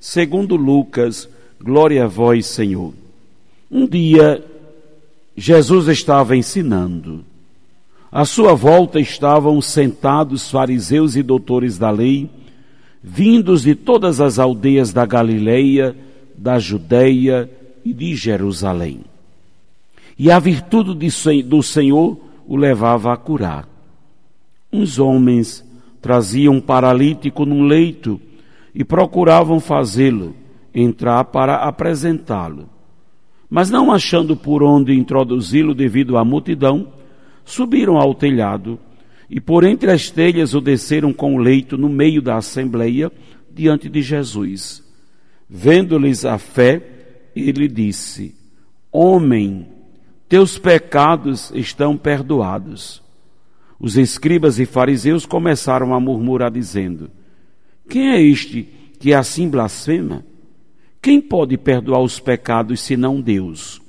segundo Lucas. Glória a vós, Senhor. Um dia, Jesus estava ensinando. À sua volta estavam sentados fariseus e doutores da lei, vindos de todas as aldeias da Galileia, da Judeia e de Jerusalém e a virtude do Senhor o levava a curar. Uns homens traziam um paralítico num leito e procuravam fazê-lo entrar para apresentá-lo. Mas não achando por onde introduzi-lo devido à multidão, subiram ao telhado e por entre as telhas o desceram com o leito no meio da assembleia diante de Jesus. Vendo-lhes a fé, ele disse: Homem, teus pecados estão perdoados. Os escribas e fariseus começaram a murmurar, dizendo: Quem é este que assim blasfema? Quem pode perdoar os pecados senão Deus?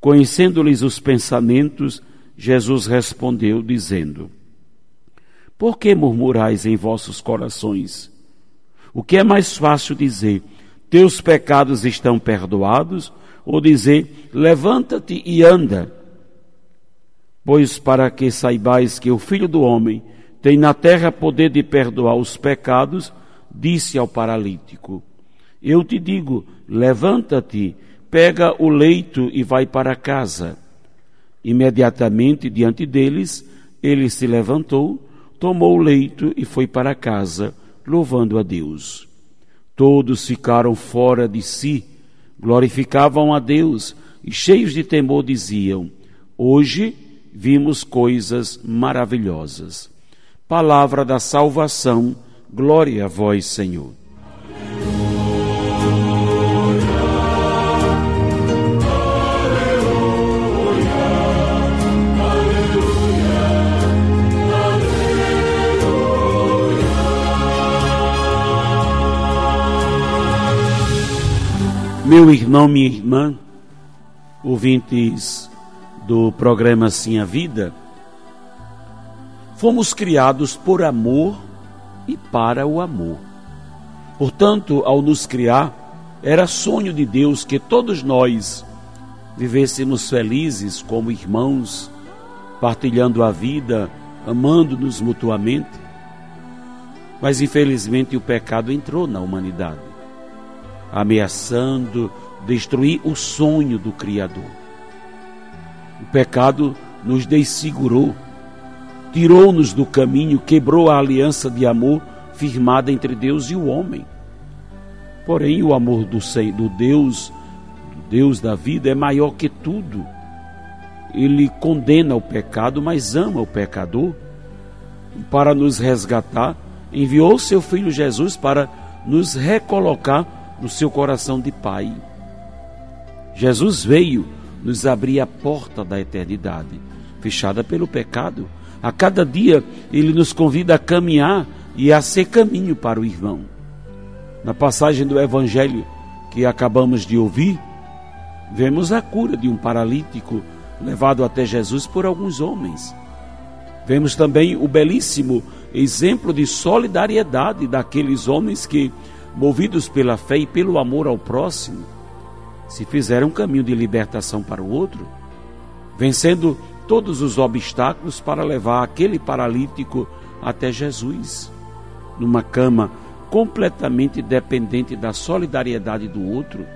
Conhecendo-lhes os pensamentos, Jesus respondeu, dizendo: Por que murmurais em vossos corações? O que é mais fácil dizer: Teus pecados estão perdoados? ou dizer: Levanta-te e anda. Pois para que saibais que o Filho do Homem tem na terra poder de perdoar os pecados, disse ao paralítico: Eu te digo, levanta-te, pega o leito e vai para casa. Imediatamente diante deles, ele se levantou, tomou o leito e foi para casa, louvando a Deus. Todos ficaram fora de si glorificavam a Deus e, cheios de temor, diziam: Hoje vimos coisas maravilhosas. Palavra da salvação, glória a vós, Senhor. Meu irmão, minha irmã, ouvintes do programa Sim a Vida, fomos criados por amor e para o amor. Portanto, ao nos criar, era sonho de Deus que todos nós vivêssemos felizes como irmãos, partilhando a vida, amando-nos mutuamente. Mas infelizmente o pecado entrou na humanidade ameaçando destruir o sonho do Criador. O pecado nos desfigurou, tirou-nos do caminho, quebrou a aliança de amor firmada entre Deus e o homem. Porém, o amor do, do Deus, do Deus da vida, é maior que tudo. Ele condena o pecado, mas ama o pecador. E para nos resgatar, enviou seu filho Jesus para nos recolocar no seu coração de pai. Jesus veio nos abrir a porta da eternidade, fechada pelo pecado. A cada dia ele nos convida a caminhar e a ser caminho para o irmão. Na passagem do evangelho que acabamos de ouvir, vemos a cura de um paralítico levado até Jesus por alguns homens. Vemos também o belíssimo exemplo de solidariedade daqueles homens que movidos pela fé e pelo amor ao próximo, se fizeram um caminho de libertação para o outro, vencendo todos os obstáculos para levar aquele paralítico até Jesus, numa cama completamente dependente da solidariedade do outro.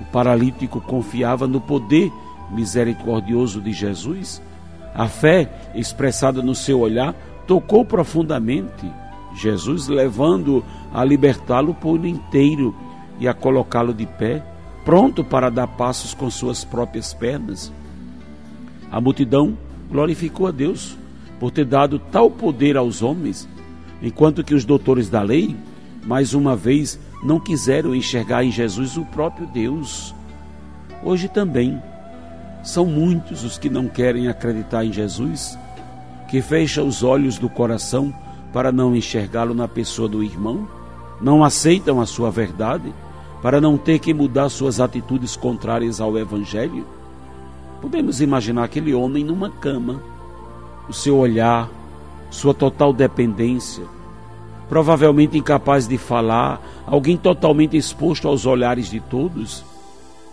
O paralítico confiava no poder misericordioso de Jesus. A fé expressada no seu olhar tocou profundamente Jesus levando a libertá-lo por inteiro e a colocá-lo de pé, pronto para dar passos com suas próprias pernas. A multidão glorificou a Deus por ter dado tal poder aos homens, enquanto que os doutores da lei, mais uma vez, não quiseram enxergar em Jesus o próprio Deus. Hoje também são muitos os que não querem acreditar em Jesus, que fecham os olhos do coração para não enxergá-lo na pessoa do irmão, não aceitam a sua verdade para não ter que mudar suas atitudes contrárias ao Evangelho. Podemos imaginar aquele homem numa cama, o seu olhar, sua total dependência, provavelmente incapaz de falar, alguém totalmente exposto aos olhares de todos.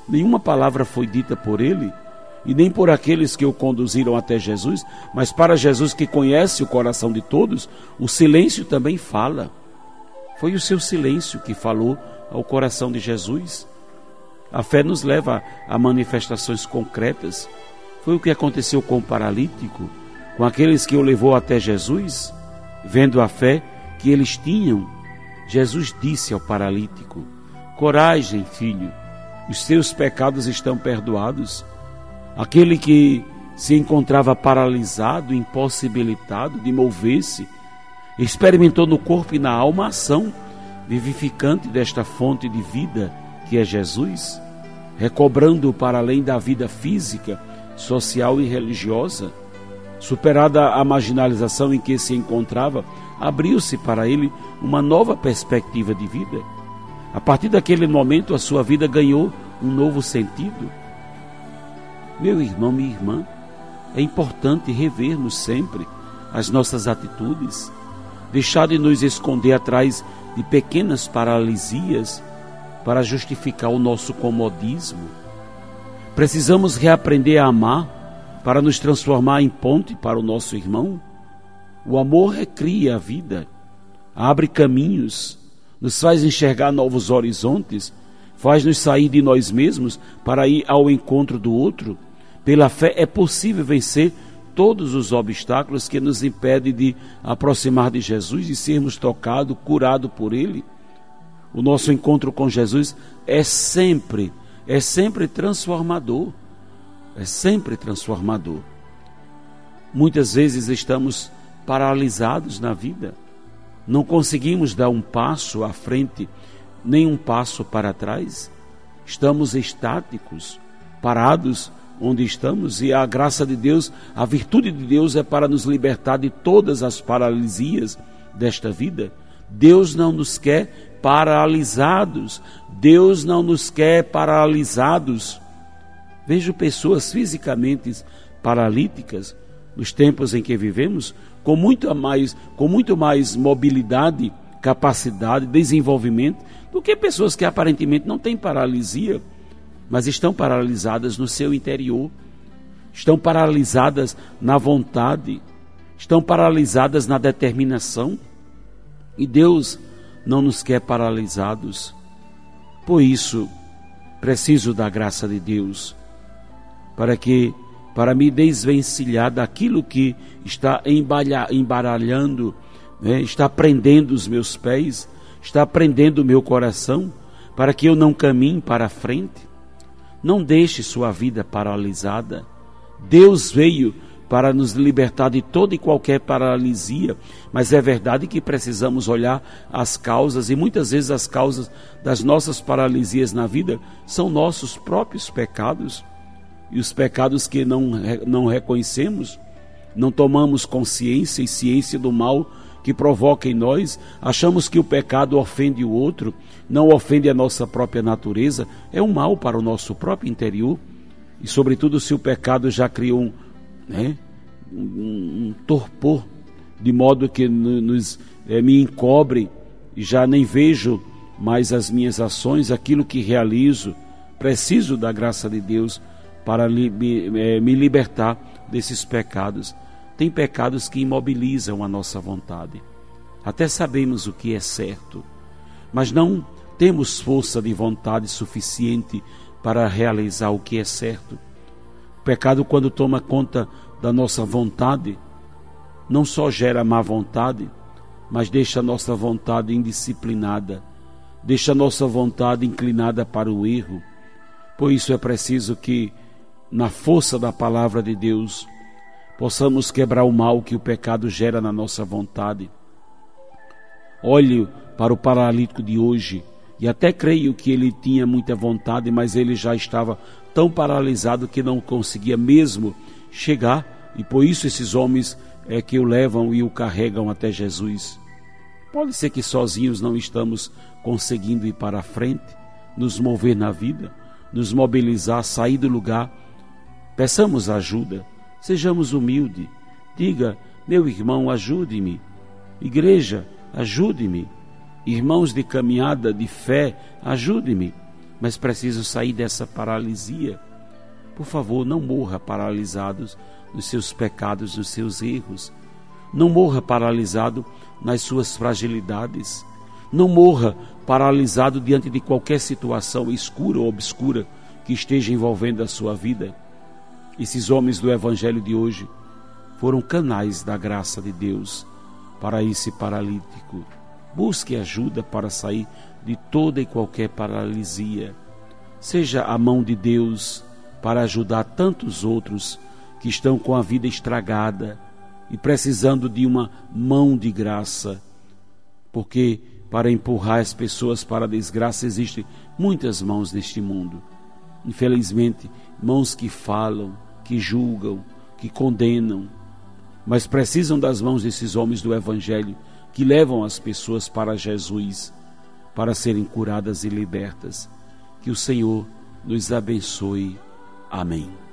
Nenhuma palavra foi dita por ele e nem por aqueles que o conduziram até Jesus, mas para Jesus que conhece o coração de todos, o silêncio também fala. Foi o seu silêncio que falou ao coração de Jesus. A fé nos leva a manifestações concretas. Foi o que aconteceu com o paralítico, com aqueles que o levou até Jesus, vendo a fé que eles tinham. Jesus disse ao paralítico: Coragem, filho, os teus pecados estão perdoados. Aquele que se encontrava paralisado, impossibilitado de mover-se, experimentou no corpo e na alma a ação vivificante desta fonte de vida que é Jesus, recobrando para além da vida física, social e religiosa. Superada a marginalização em que se encontrava, abriu-se para ele uma nova perspectiva de vida. A partir daquele momento, a sua vida ganhou um novo sentido meu irmão, minha irmã, é importante revermos sempre as nossas atitudes, deixar de nos esconder atrás de pequenas paralisias para justificar o nosso comodismo. Precisamos reaprender a amar para nos transformar em ponte para o nosso irmão. O amor recria a vida, abre caminhos, nos faz enxergar novos horizontes, faz-nos sair de nós mesmos para ir ao encontro do outro pela fé é possível vencer todos os obstáculos que nos impedem de aproximar de Jesus, de sermos tocados, curados por Ele. O nosso encontro com Jesus é sempre, é sempre transformador. É sempre transformador. Muitas vezes estamos paralisados na vida, não conseguimos dar um passo à frente, nem um passo para trás, estamos estáticos, parados onde estamos e a graça de Deus, a virtude de Deus é para nos libertar de todas as paralisias desta vida. Deus não nos quer paralisados. Deus não nos quer paralisados. Vejo pessoas fisicamente paralíticas nos tempos em que vivemos, com muito mais, com muito mais mobilidade, capacidade, desenvolvimento do que pessoas que aparentemente não têm paralisia mas estão paralisadas no seu interior, estão paralisadas na vontade, estão paralisadas na determinação. E Deus não nos quer paralisados. Por isso, preciso da graça de Deus para que para me desvencilhar daquilo que está embaralhando, né, está prendendo os meus pés, está prendendo o meu coração, para que eu não caminhe para a frente. Não deixe sua vida paralisada. Deus veio para nos libertar de toda e qualquer paralisia, mas é verdade que precisamos olhar as causas, e muitas vezes as causas das nossas paralisias na vida são nossos próprios pecados, e os pecados que não, não reconhecemos, não tomamos consciência e ciência do mal que provoca em nós, achamos que o pecado ofende o outro, não ofende a nossa própria natureza, é um mal para o nosso próprio interior. E, sobretudo, se o pecado já criou né, um, um torpor, de modo que nos, é, me encobre e já nem vejo mais as minhas ações, aquilo que realizo. Preciso da graça de Deus para li, me, é, me libertar desses pecados. Tem pecados que imobilizam a nossa vontade. Até sabemos o que é certo, mas não temos força de vontade suficiente para realizar o que é certo. Pecado, quando toma conta da nossa vontade, não só gera má vontade, mas deixa a nossa vontade indisciplinada, deixa a nossa vontade inclinada para o erro. Por isso é preciso que, na força da palavra de Deus, possamos quebrar o mal que o pecado gera na nossa vontade. Olhe para o paralítico de hoje E até creio que ele tinha muita vontade, mas ele já estava tão paralisado que não conseguia mesmo chegar, e por isso esses homens é que o levam e o carregam até Jesus. Pode ser que sozinhos não estamos conseguindo ir para a frente, nos mover na vida, nos mobilizar, sair do lugar. Peçamos ajuda, sejamos humildes. Diga, meu irmão, ajude-me. Igreja, ajude-me. Irmãos de caminhada, de fé, ajude-me. Mas preciso sair dessa paralisia. Por favor, não morra paralisados nos seus pecados, nos seus erros. Não morra paralisado nas suas fragilidades. Não morra paralisado diante de qualquer situação escura ou obscura que esteja envolvendo a sua vida. Esses homens do Evangelho de hoje foram canais da graça de Deus para esse paralítico. Busque ajuda para sair de toda e qualquer paralisia. Seja a mão de Deus para ajudar tantos outros que estão com a vida estragada e precisando de uma mão de graça. Porque para empurrar as pessoas para a desgraça existem muitas mãos neste mundo. Infelizmente, mãos que falam, que julgam, que condenam, mas precisam das mãos desses homens do Evangelho que levam as pessoas para Jesus para serem curadas e libertas. Que o Senhor nos abençoe. Amém.